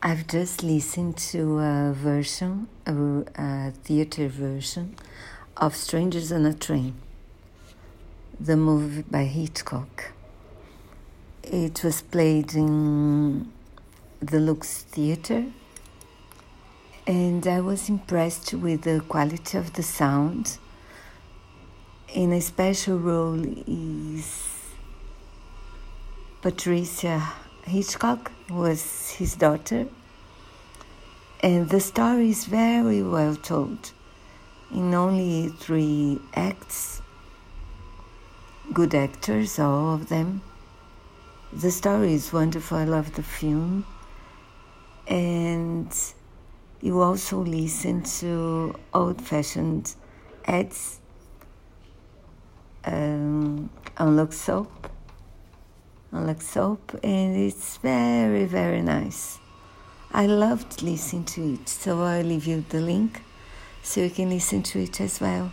I've just listened to a version, a, a, theater version of Strangers on a Train, the movie by Hitchcock. It was played in the Lux Theater, and I was impressed with the quality of the sound. In a special role is Patricia Hitchcock was his daughter, and the story is very well told in only three acts. Good actors, all of them. The story is wonderful. I love the film. And you also listen to old fashioned ads um, on Lux Soap like soap, and it's very, very nice. I loved listening to it, so I'll leave you the link so you can listen to it as well.